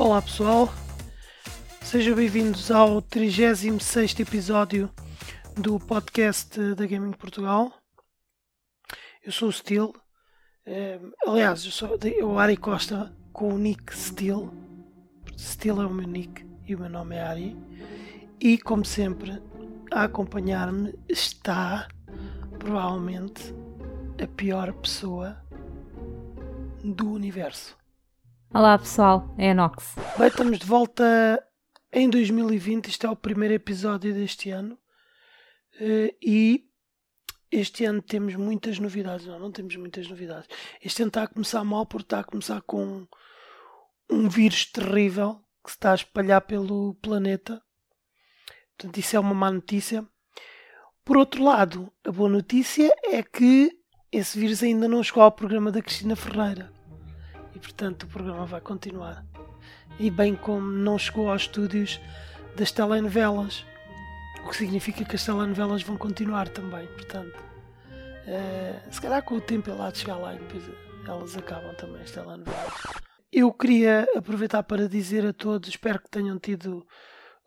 Olá pessoal, sejam bem-vindos ao 36 episódio do podcast da Gaming Portugal. Eu sou o Steel, aliás, eu sou o Ari Costa com o nick Steel. Steel é o meu nick e o meu nome é Ari. E como sempre, a acompanhar-me está provavelmente a pior pessoa do universo. Olá pessoal, é a Nox. Bem, estamos de volta em 2020. Isto é o primeiro episódio deste ano. Eh, e este ano temos muitas novidades. Não, não temos muitas novidades. Este ano está a começar mal porque está a começar com um vírus terrível que se está a espalhar pelo planeta. Portanto, isso é uma má notícia. Por outro lado, a boa notícia é que esse vírus ainda não chegou ao programa da Cristina Ferreira. E portanto o programa vai continuar. E bem como não chegou aos estúdios das telenovelas. O que significa que as telenovelas vão continuar também. Portanto, uh, se calhar com o tempo ele há de chegar lá e depois elas acabam também as telenovelas. Eu queria aproveitar para dizer a todos, espero que tenham tido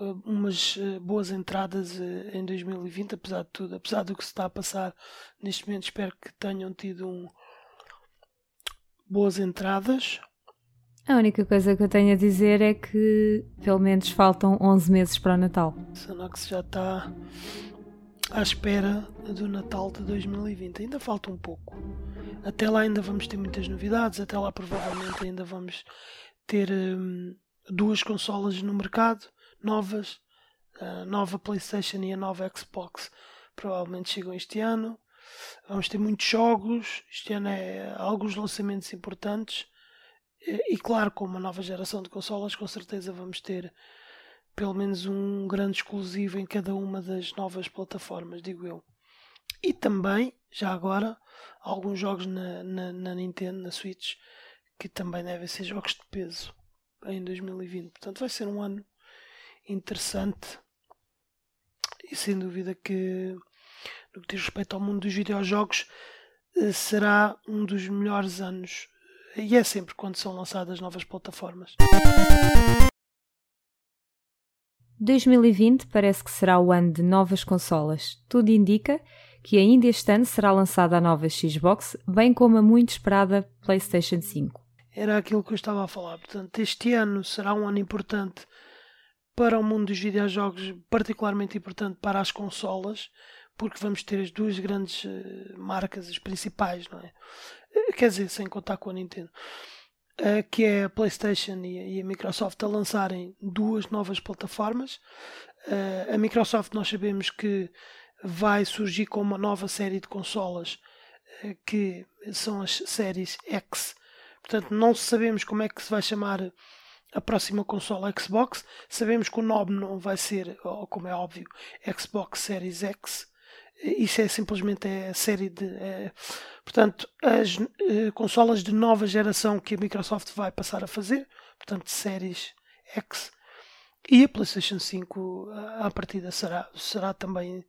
uh, umas uh, boas entradas em 2020, apesar de tudo, apesar do que se está a passar neste momento, espero que tenham tido um, boas entradas. A única coisa que eu tenho a dizer é que pelo menos faltam 11 meses para o Natal. Sanox já está à espera do Natal de 2020. Ainda falta um pouco. Até lá ainda vamos ter muitas novidades. Até lá provavelmente ainda vamos ter hum, duas consolas no mercado novas. A nova PlayStation e a nova Xbox provavelmente chegam este ano. Vamos ter muitos jogos, este ano é alguns lançamentos importantes. E, e claro, com uma nova geração de consolas, com certeza vamos ter pelo menos um grande exclusivo em cada uma das novas plataformas, digo eu. E também, já agora, alguns jogos na, na, na Nintendo, na Switch, que também devem ser jogos de peso em 2020. Portanto, vai ser um ano interessante e sem dúvida que no que diz respeito ao mundo dos videojogos, eh, será um dos melhores anos. E é sempre quando são lançadas novas plataformas. 2020 parece que será o ano de novas consolas. Tudo indica que ainda este ano será lançada a nova Xbox, bem como a muito esperada PlayStation 5. Era aquilo que eu estava a falar. Portanto, este ano será um ano importante para o mundo dos videojogos, particularmente importante para as consolas, porque vamos ter as duas grandes uh, marcas, as principais, não é? Uh, quer dizer, sem contar com a Nintendo, uh, que é a PlayStation e a, Microsoft a lançarem duas novas plataformas. a Microsoft nós sabemos que vai surgir com uma nova série de consolas que são as séries X. Portanto, não sabemos como é que se vai chamar a próxima consola Xbox. Sabemos que o nome não vai ser, como é óbvio, Xbox Series X, isso é simplesmente a série de. É, portanto, as uh, consolas de nova geração que a Microsoft vai passar a fazer, portanto, séries X. E a PlayStation 5, à partida, será, será também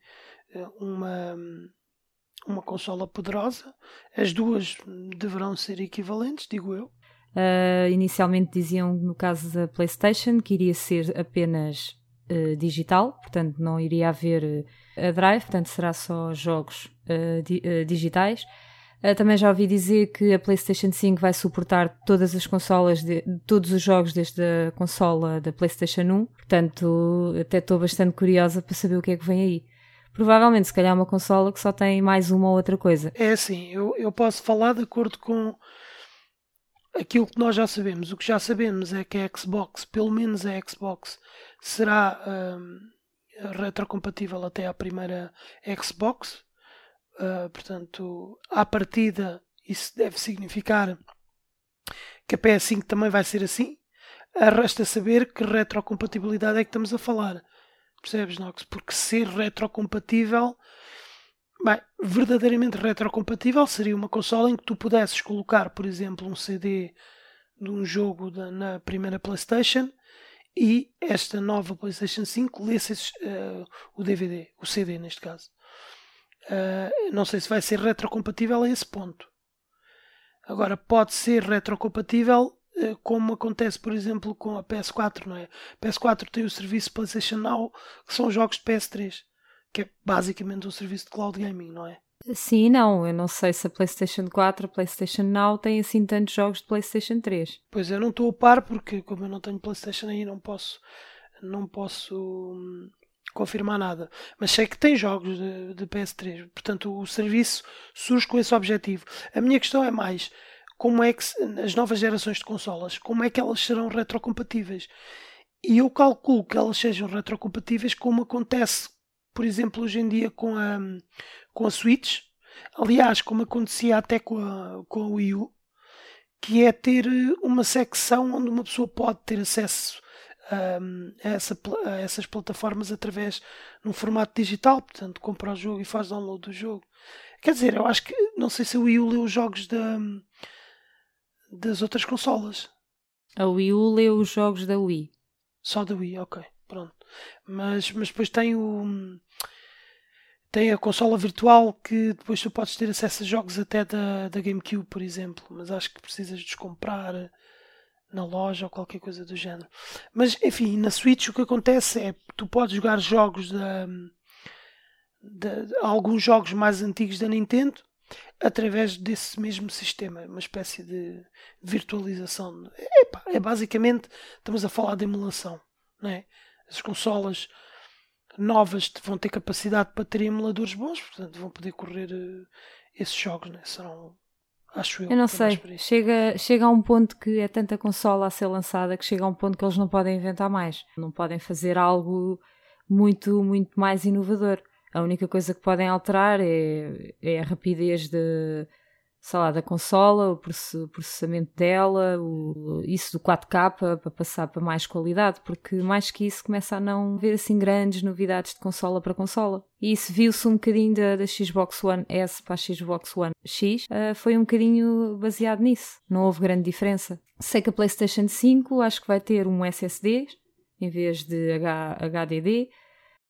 uh, uma, uma consola poderosa. As duas deverão ser equivalentes, digo eu. Uh, inicialmente diziam, no caso da PlayStation, que iria ser apenas uh, digital, portanto não iria haver uh, a drive, portanto será só jogos uh, di digitais. também já ouvi dizer que a PlayStation 5 vai suportar todas as consolas, de, todos os jogos desde a consola da PlayStation 1, portanto até estou bastante curiosa para saber o que é que vem aí. Provavelmente, se calhar, uma consola que só tem mais uma ou outra coisa. É assim, eu, eu posso falar de acordo com aquilo que nós já sabemos. O que já sabemos é que a Xbox, pelo menos a Xbox, será um, retrocompatível até à primeira Xbox. Uh, portanto, à partida, isso deve significar que a PS5 também vai ser assim. Resta saber que retrocompatibilidade é que estamos a falar. Percebes, Nox? Porque ser retrocompatível Bem, verdadeiramente retrocompatível seria uma consola em que tu pudesses colocar, por exemplo, um CD de um jogo na primeira PlayStation e esta nova PlayStation 5 lesse uh, o DVD, o CD neste caso. Uh, não sei se vai ser retrocompatível a esse ponto. Agora, pode ser retrocompatível eh, como acontece, por exemplo, com a PS4, não é? A PS4 tem o serviço PlayStation Now, que são jogos de PS3, que é basicamente um serviço de cloud gaming, não é? Sim não. Eu não sei se a PlayStation 4, a PlayStation Now tem assim tantos jogos de PlayStation 3. Pois eu não estou a par porque como eu não tenho PlayStation aí não posso não posso hum, confirmar nada. Mas sei que tem jogos de, de, PS3. Portanto, o serviço surge com esse objetivo. A minha questão é mais como é que as novas gerações de consolas, como é que elas serão retrocompatíveis? E eu calculo que elas sejam retrocompatíveis como acontece, por exemplo, hoje em dia com a, com a Switch. Aliás, como acontecia até com a, com a Wii U, que é ter uma secção onde uma pessoa pode ter acesso um, a, essa, a, essas plataformas através num formato digital, portanto compra o jogo e faz download do jogo. Quer dizer, eu acho que não sei se a Wii U leu os jogos da, das outras consolas. A Wii U leu os jogos da Wii. Só da Wii, ok, pronto. Mas, mas depois tem o tem a consola virtual que depois tu podes ter acesso a jogos até da, da GameCube, por exemplo, mas acho que precisas de comprar na loja ou qualquer coisa do género. Mas enfim, na Switch o que acontece é tu podes jogar jogos da, de, alguns jogos mais antigos da Nintendo através desse mesmo sistema, uma espécie de virtualização. É, é basicamente estamos a falar de emulação, não é? As consolas novas vão ter capacidade para ter emuladores bons, portanto vão poder correr uh, esses jogos, né? serão Acho eu. Eu não sei. Chega, chega a um ponto que é tanta consola a ser lançada que chega a um ponto que eles não podem inventar mais. Não podem fazer algo muito, muito mais inovador. A única coisa que podem alterar é, é a rapidez de, sei lá, da consola, o processamento dela, o, isso do 4K para passar para mais qualidade, porque mais que isso começa a não ver assim grandes novidades de consola para consola. E isso viu-se um bocadinho da, da, Xbox One S para a Xbox One X, uh, foi um bocadinho baseado nisso. Não houve grande diferença. Sei que a PlayStation 5 acho que vai ter um SSD em vez de H, HDD.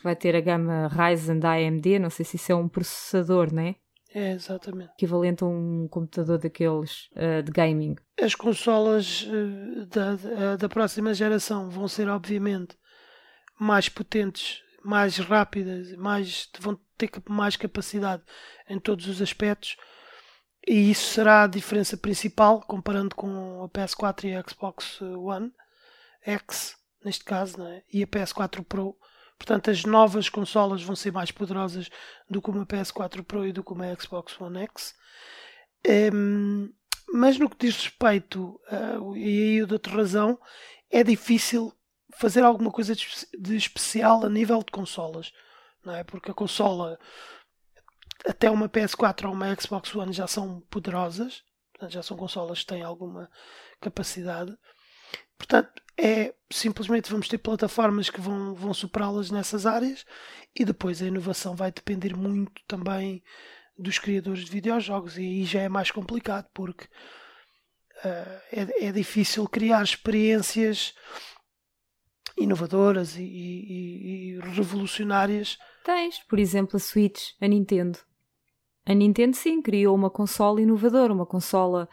Vai ter a gama Ryzen da AMD, não sei se isso é um processador, né? É, exatamente. Equivalente a um computador daqueles uh, de gaming. As consolas uh, da, da, da, próxima geração vão ser, obviamente, mais potentes, mais rápidas, mais, vão ter mais capacidade em todos os aspectos. E isso será a diferença principal comparando com a PS4 e a Xbox One X, neste caso, é? e a PS4 Pro Portanto, as novas consolas vão ser mais poderosas do que uma PS4 Pro e do que uma Xbox One X. Um, ehm, mas no que diz respeito, uh, e aí eu dou-te razão, é difícil fazer alguma coisa de, especial a nível de consolas. Não é? Porque a consola, até uma PS4 ou uma Xbox One já são poderosas, portanto, já são consolas que têm alguma capacidade. Portanto, é simplesmente vamos ter plataformas que vão, vão superá-las nessas áreas e depois a inovação vai depender muito também dos criadores de videojogos e aí já é mais complicado porque uh, é, é difícil criar experiências inovadoras e, e, e, revolucionárias. Tens, por exemplo, a Switch, a Nintendo. A Nintendo sim criou uma consola inovadora, uma consola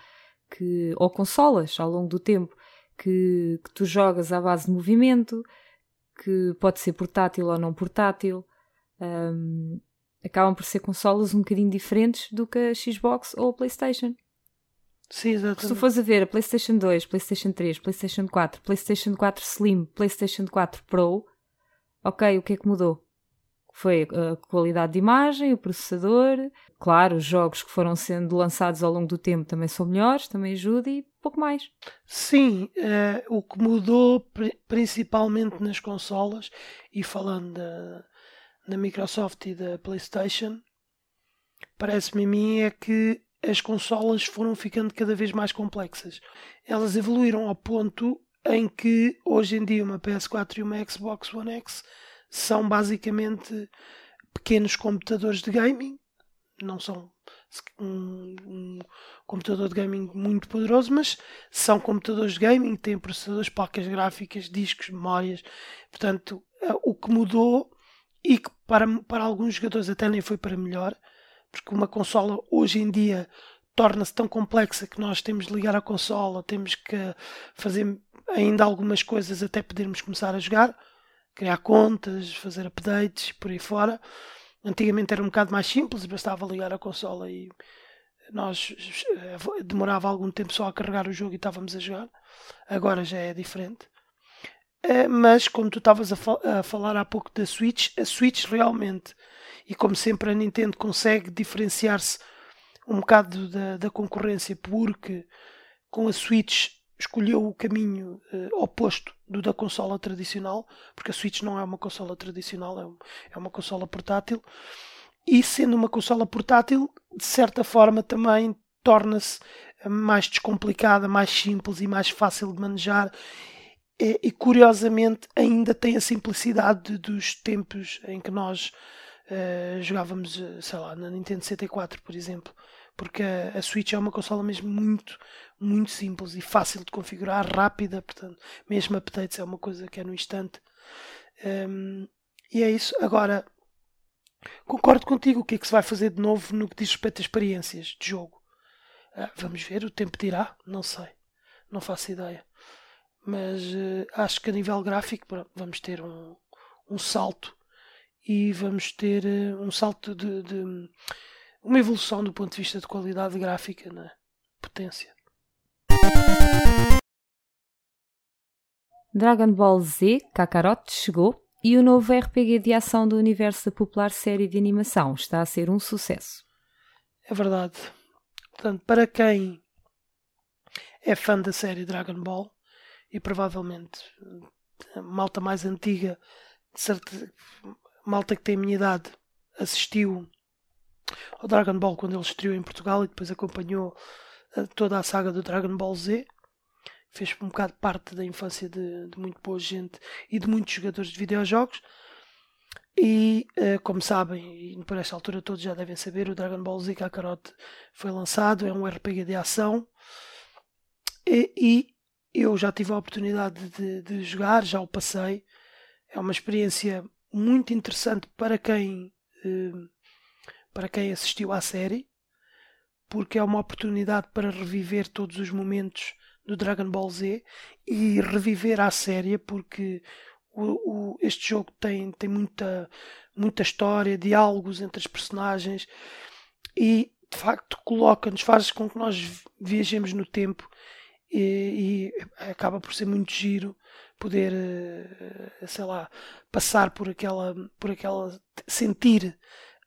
que ou consolas ao longo do tempo que, que tu jogas à base de movimento, que pode ser portátil ou não portátil. Um, acabam por ser consolas um bocadinho diferentes do que a Xbox ou a PlayStation. Sim, exatamente. Se tu fores a ver a PlayStation 2, PlayStation 3, PlayStation 4, PlayStation 4 Slim, PlayStation 4 Pro, ok, o que é que mudou? Foi a qualidade de imagem, o processador, claro, os jogos que foram sendo lançados ao longo do tempo também são melhores, também ajuda e pouco mais. Sim, uh, o que mudou principalmente nas consolas, e falando da, da Microsoft e da PlayStation, parece-me a mim é que as consolas foram ficando cada vez mais complexas. Elas evoluíram ao ponto em que hoje em dia uma PS4 e uma Xbox One X são basicamente pequenos computadores de gaming, não são um, um, computador de gaming muito poderoso, mas são computadores de gaming, têm processadores, placas gráficas, discos, memórias. Portanto, eh, o que mudou e que para, para alguns jogadores até nem foi para melhor, porque uma consola hoje em dia torna-se tão complexa que nós temos de ligar a consola, temos que fazer ainda algumas coisas até podermos começar a jogar, criar contas, fazer updates por aí fora. Antigamente era um bocado mais simples, bastava ligar a consola e nós eh, demorava algum tempo só a carregar o jogo e estávamos a jogar. Agora já é diferente. Eh, mas como tu estavas a, fal a, falar há pouco da Switch, a Switch realmente, e como sempre a Nintendo consegue diferenciar-se um bocado da, da concorrência, porque com a Switch escolheu o caminho uh, oposto do da consola tradicional, porque a Switch não é uma consola tradicional, é, um, é uma consola portátil, e sendo uma consola portátil, de certa forma também torna-se mais descomplicada, mais simples e mais fácil de manejar. E, e curiosamente ainda tem a simplicidade dos tempos em que nós jogávamos, eh, sei lá, na Nintendo 64, por exemplo porque a, a Switch é uma consola mesmo muito, muito simples e fácil de configurar, rápida, portanto, mesmo updates é uma coisa que é no instante. Um, e é isso. Agora, concordo contigo. O que é que se vai fazer de novo no que diz respeito a experiências de jogo? Ah, vamos ver, o tempo dirá, não sei, não faço ideia. Mas uh, acho que a nível gráfico vamos ter um, um salto e vamos ter uh, um salto de, de uma evolução do ponto de vista de qualidade gráfica na potência. Dragon Ball Z Kakarot chegou e o novo RPG de ação do universo da popular série de animação está a ser um sucesso. É verdade. Portanto, para quem é fã da série Dragon Ball e provavelmente malta mais antiga, certa, malta que tem a minha idade, assistiu ao Dragon Ball quando ele estreou em Portugal e depois acompanhou eh, toda a saga do Dragon Ball Z. Fez um bocado parte da infância de, de muito boa gente e de muitos jogadores de videojogos. E, uh, como sabem, e por esta altura todos já devem saber, o Dragon Ball Z Kakarot foi lançado, é um RPG de ação. E, e eu já tive a oportunidade de, de, jogar, já o passei. É uma experiência muito interessante para quem uh, para quem assistiu à série, porque é uma oportunidade para reviver todos os momentos do Dragon Ball Z e reviver a série, porque o, o, este jogo tem, tem muita, muita história, diálogos entre as personagens e de facto coloca-nos, faz com que nós viajemos no tempo e, e, acaba por ser muito giro poder, eh, sei lá, passar por aquela, por aquela, sentir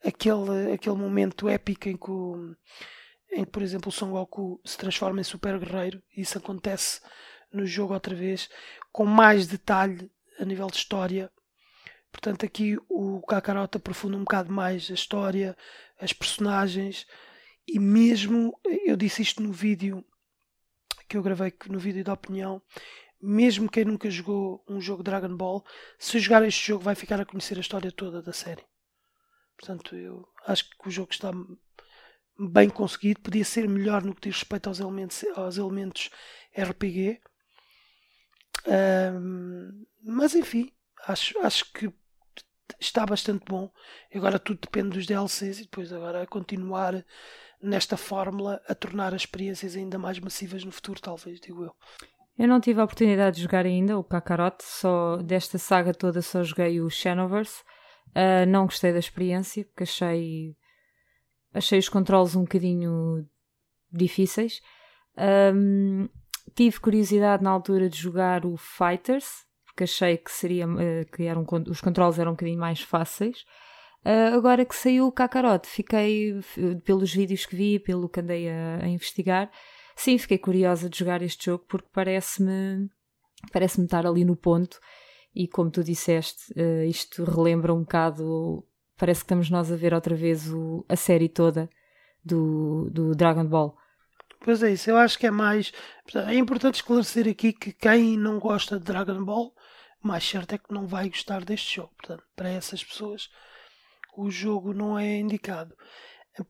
aquele, aquele momento épico em que, o, em que, por exemplo, o Son Goku se transforma em super guerreiro. E isso acontece no jogo outra vez, com mais detalhe a nível de história. Portanto, aqui o Kakarot aprofunda um bocado mais a história, as personagens e mesmo, eu disse isto no vídeo que eu gravei no vídeo da opinião, mesmo quem nunca jogou um jogo Dragon Ball, se jogar este jogo vai ficar a conhecer a história toda da série. Portanto, eu acho que o jogo está bem conseguido. Podia ser melhor no que diz respeito aos elementos, aos elementos RPG. Um, mas enfim, acho, acho que está bastante bom. Agora tudo depende dos DLCs e depois agora continuar nesta fórmula a tornar as experiências ainda mais massivas no futuro, talvez, digo eu. Eu não tive a oportunidade de jogar ainda o Kakarot, só desta saga toda só joguei o Xenoverse. Uh, não gostei da experiência, porque achei, achei os controles um bocadinho difíceis. Um, tive curiosidade na altura de jogar o Fighters, porque achei que, seria, uh, que eram, os controles eram um bocadinho mais fáceis. Uh, agora que saiu o Kakarot, fiquei, pelos vídeos que vi, pelo que andei a, a investigar, sim, fiquei curiosa de jogar este jogo porque parece-me parece-me estar ali no ponto e como tu disseste, uh, isto relembra um bocado. Parece que estamos nós a ver outra vez o, a série toda do, do Dragon Ball. Pois é, isso. Eu acho que é mais. É importante esclarecer aqui que quem não gosta de Dragon Ball, mais certo é que não vai gostar deste jogo. Portanto, para essas pessoas, o jogo não é indicado.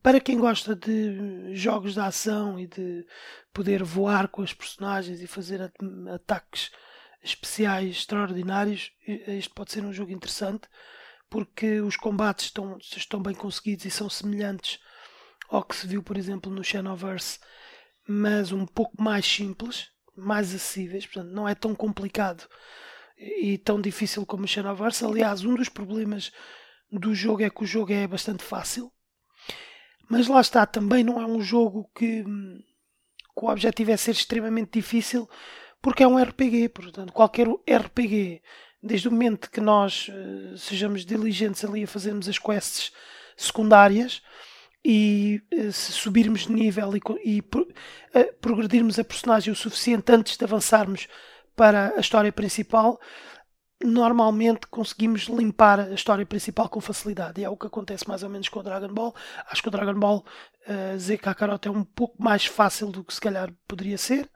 Para quem gosta de jogos de ação e de poder voar com os personagens e fazer ataques especiais extraordinários, este pode ser um jogo interessante porque os combates estão, estão bem conseguidos e são semelhantes ao que se viu, por exemplo, no Xenoverse, mas um pouco mais simples, mais acessíveis, portanto, não é tão complicado e tão difícil como o Xenoverse. Aliás, um dos problemas do jogo é que o jogo é bastante fácil, mas lá está, também não é um jogo que, que o objetivo é ser extremamente difícil, porque é um RPG, portanto, qualquer RPG, desde o momento que nós uh, sejamos diligentes ali a fazermos as quests secundárias e uh, se subirmos de nível e, e uh, progredirmos a personagem o suficiente antes de avançarmos para a história principal, normalmente conseguimos limpar a história principal com facilidade. E é o que acontece mais ou menos com o Dragon Ball. Acho que o Dragon Ball uh, Z Kakarot é um pouco mais fácil do que se calhar poderia ser.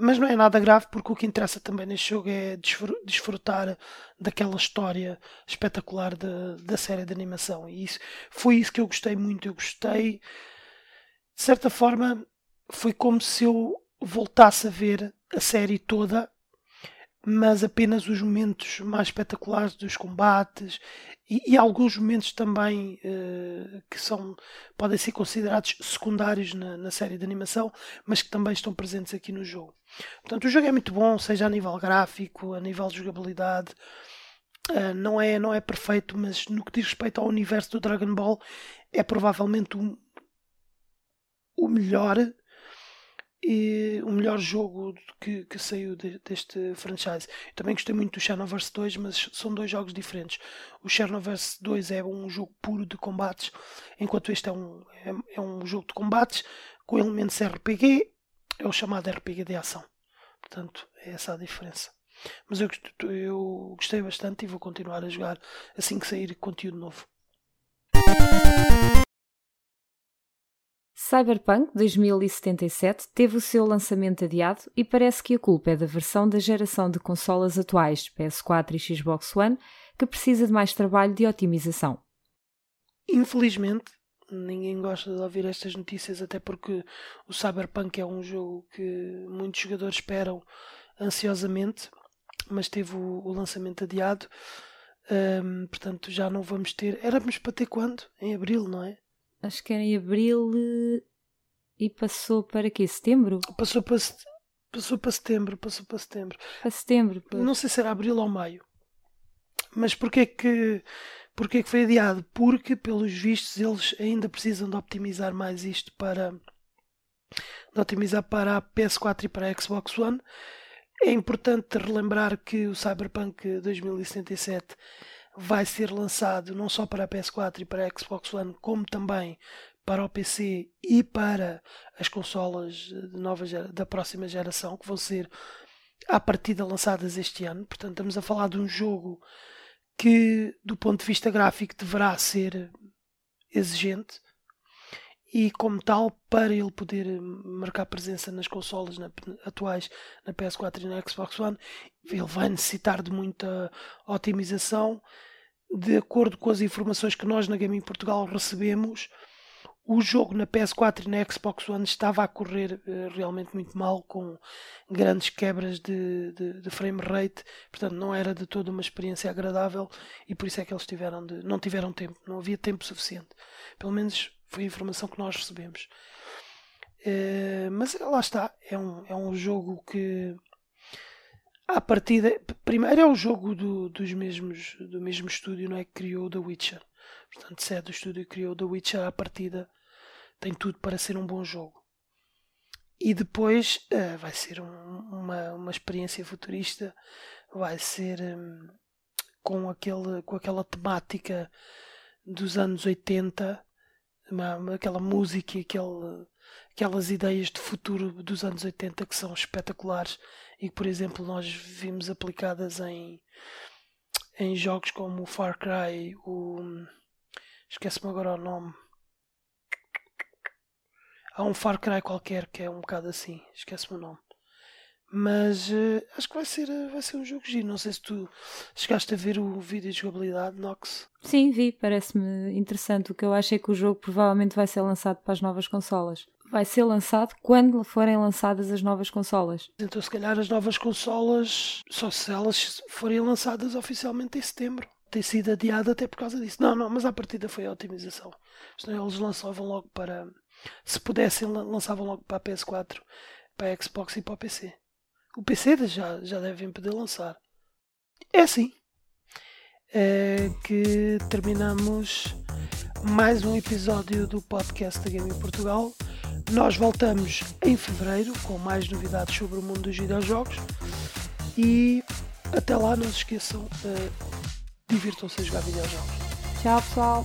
Mas não é nada grave porque o que interessa também neste jogo é desfrutar daquela história espetacular da, da série de animação. E isso, foi isso que eu gostei muito. Eu gostei, de certa forma, foi como se eu voltasse a ver a série toda mas apenas os momentos mais espetaculares dos combates e, e alguns momentos também uh, que são podem ser considerados secundários na, na, série de animação, mas que também estão presentes aqui no jogo. Portanto, o jogo é muito bom, seja a nível gráfico, a nível de jogabilidade. Uh, não, é, não é perfeito, mas no que diz respeito ao universo do Dragon Ball, é provavelmente o, o melhor e o melhor jogo que, que saiu de, deste franchise. Eu também gostei muito do Xenoverse 2, mas são dois jogos diferentes. O Xenoverse 2 é um jogo puro de combates, enquanto este é um, é, é um jogo de combates com elementos RPG, é o chamado RPG de ação. Portanto, é essa a diferença. Mas eu, eu gostei bastante e vou continuar a jogar assim que sair conteúdo novo. Cyberpunk 2077 teve o seu lançamento adiado e parece que a culpa é da versão da geração de consolas atuais, PS4 e Xbox One, que precisa de mais trabalho de otimização. Infelizmente, ninguém gosta de ouvir estas notícias, até porque o Cyberpunk é um jogo que muitos jogadores esperam ansiosamente, mas teve o, o lançamento adiado. Um, portanto, já não vamos ter. Éramos para ter quando? Em abril, não é? Acho que era em abril eh, e passou para quê? Setembro? Passou para, passou para setembro, passou para setembro. Para setembro, pois. Não sei se era abril ou maio. Mas porquê que, porquê que foi adiado? Porque, pelos vistos, eles ainda precisam de optimizar mais isto para de otimizar para a PS4 e para a Xbox One. É importante relembrar que o Cyberpunk 2077 vai ser lançado não só para a PS4 e para a Xbox One, como também para o PC e para as consolas nova, da próxima geração, que vão ser à partida lançadas este ano. Portanto, estamos a falar de um jogo que, do ponto de vista gráfico, deverá ser exigente e, como tal, para ele poder marcar presença nas consolas na, atuais, na PS4 e na Xbox One, ele vai necessitar de muita otimização de acordo com as informações que nós na Gaming Portugal recebemos, o jogo na PS4 e na Xbox One estava a correr uh, realmente muito mal, com grandes quebras de, de, de, frame rate, portanto não era de toda uma experiência agradável e por isso é que eles tiveram de, não tiveram tempo, não havia tempo suficiente. Pelo menos foi a informação que nós recebemos. Uh, mas lá está, é um, é um jogo que à partida, primeiro é o jogo do, dos mesmos, do mesmo estúdio não é, que criou The Witcher. Portanto, se é do estúdio que criou The Witcher, à partida tem tudo para ser um bom jogo. E depois uh, vai ser um, uma, uma experiência futurista, vai ser um, com, aquele, com aquela temática dos anos 80, uma, aquela música e aquele, aquelas ideias de futuro dos anos 80 que são espetaculares e que, por exemplo, nós vimos aplicadas em, em jogos como o Far Cry, o. Esquece-me agora o nome. Há um Far Cry qualquer que é um bocado assim, esquece-me o nome. Mas uh, acho que vai ser, uh, vai ser um jogo giro. Não sei se tu chegaste a ver o vídeo de jogabilidade, Nox. Sim, vi, parece-me interessante. O que eu acho é que o jogo provavelmente vai ser lançado para as novas consolas vai ser lançado quando forem lançadas as novas consolas. Então, se calhar, as novas consolas, só se elas forem lançadas oficialmente em setembro. ter sido adiado até por causa disso. Não, não, mas à partida foi a otimização. Senão eles lançavam logo para. Se pudessem, lançavam logo para a PS4, para a Xbox e para o PC. O PC já, já devem poder lançar. É assim é que terminamos mais um episódio do podcast da Gaming Portugal. Nós voltamos em fevereiro com mais novidades sobre o mundo dos videojogos e até lá não se esqueçam, uh, divirtam-se a jogar videojogos. Tchau pessoal!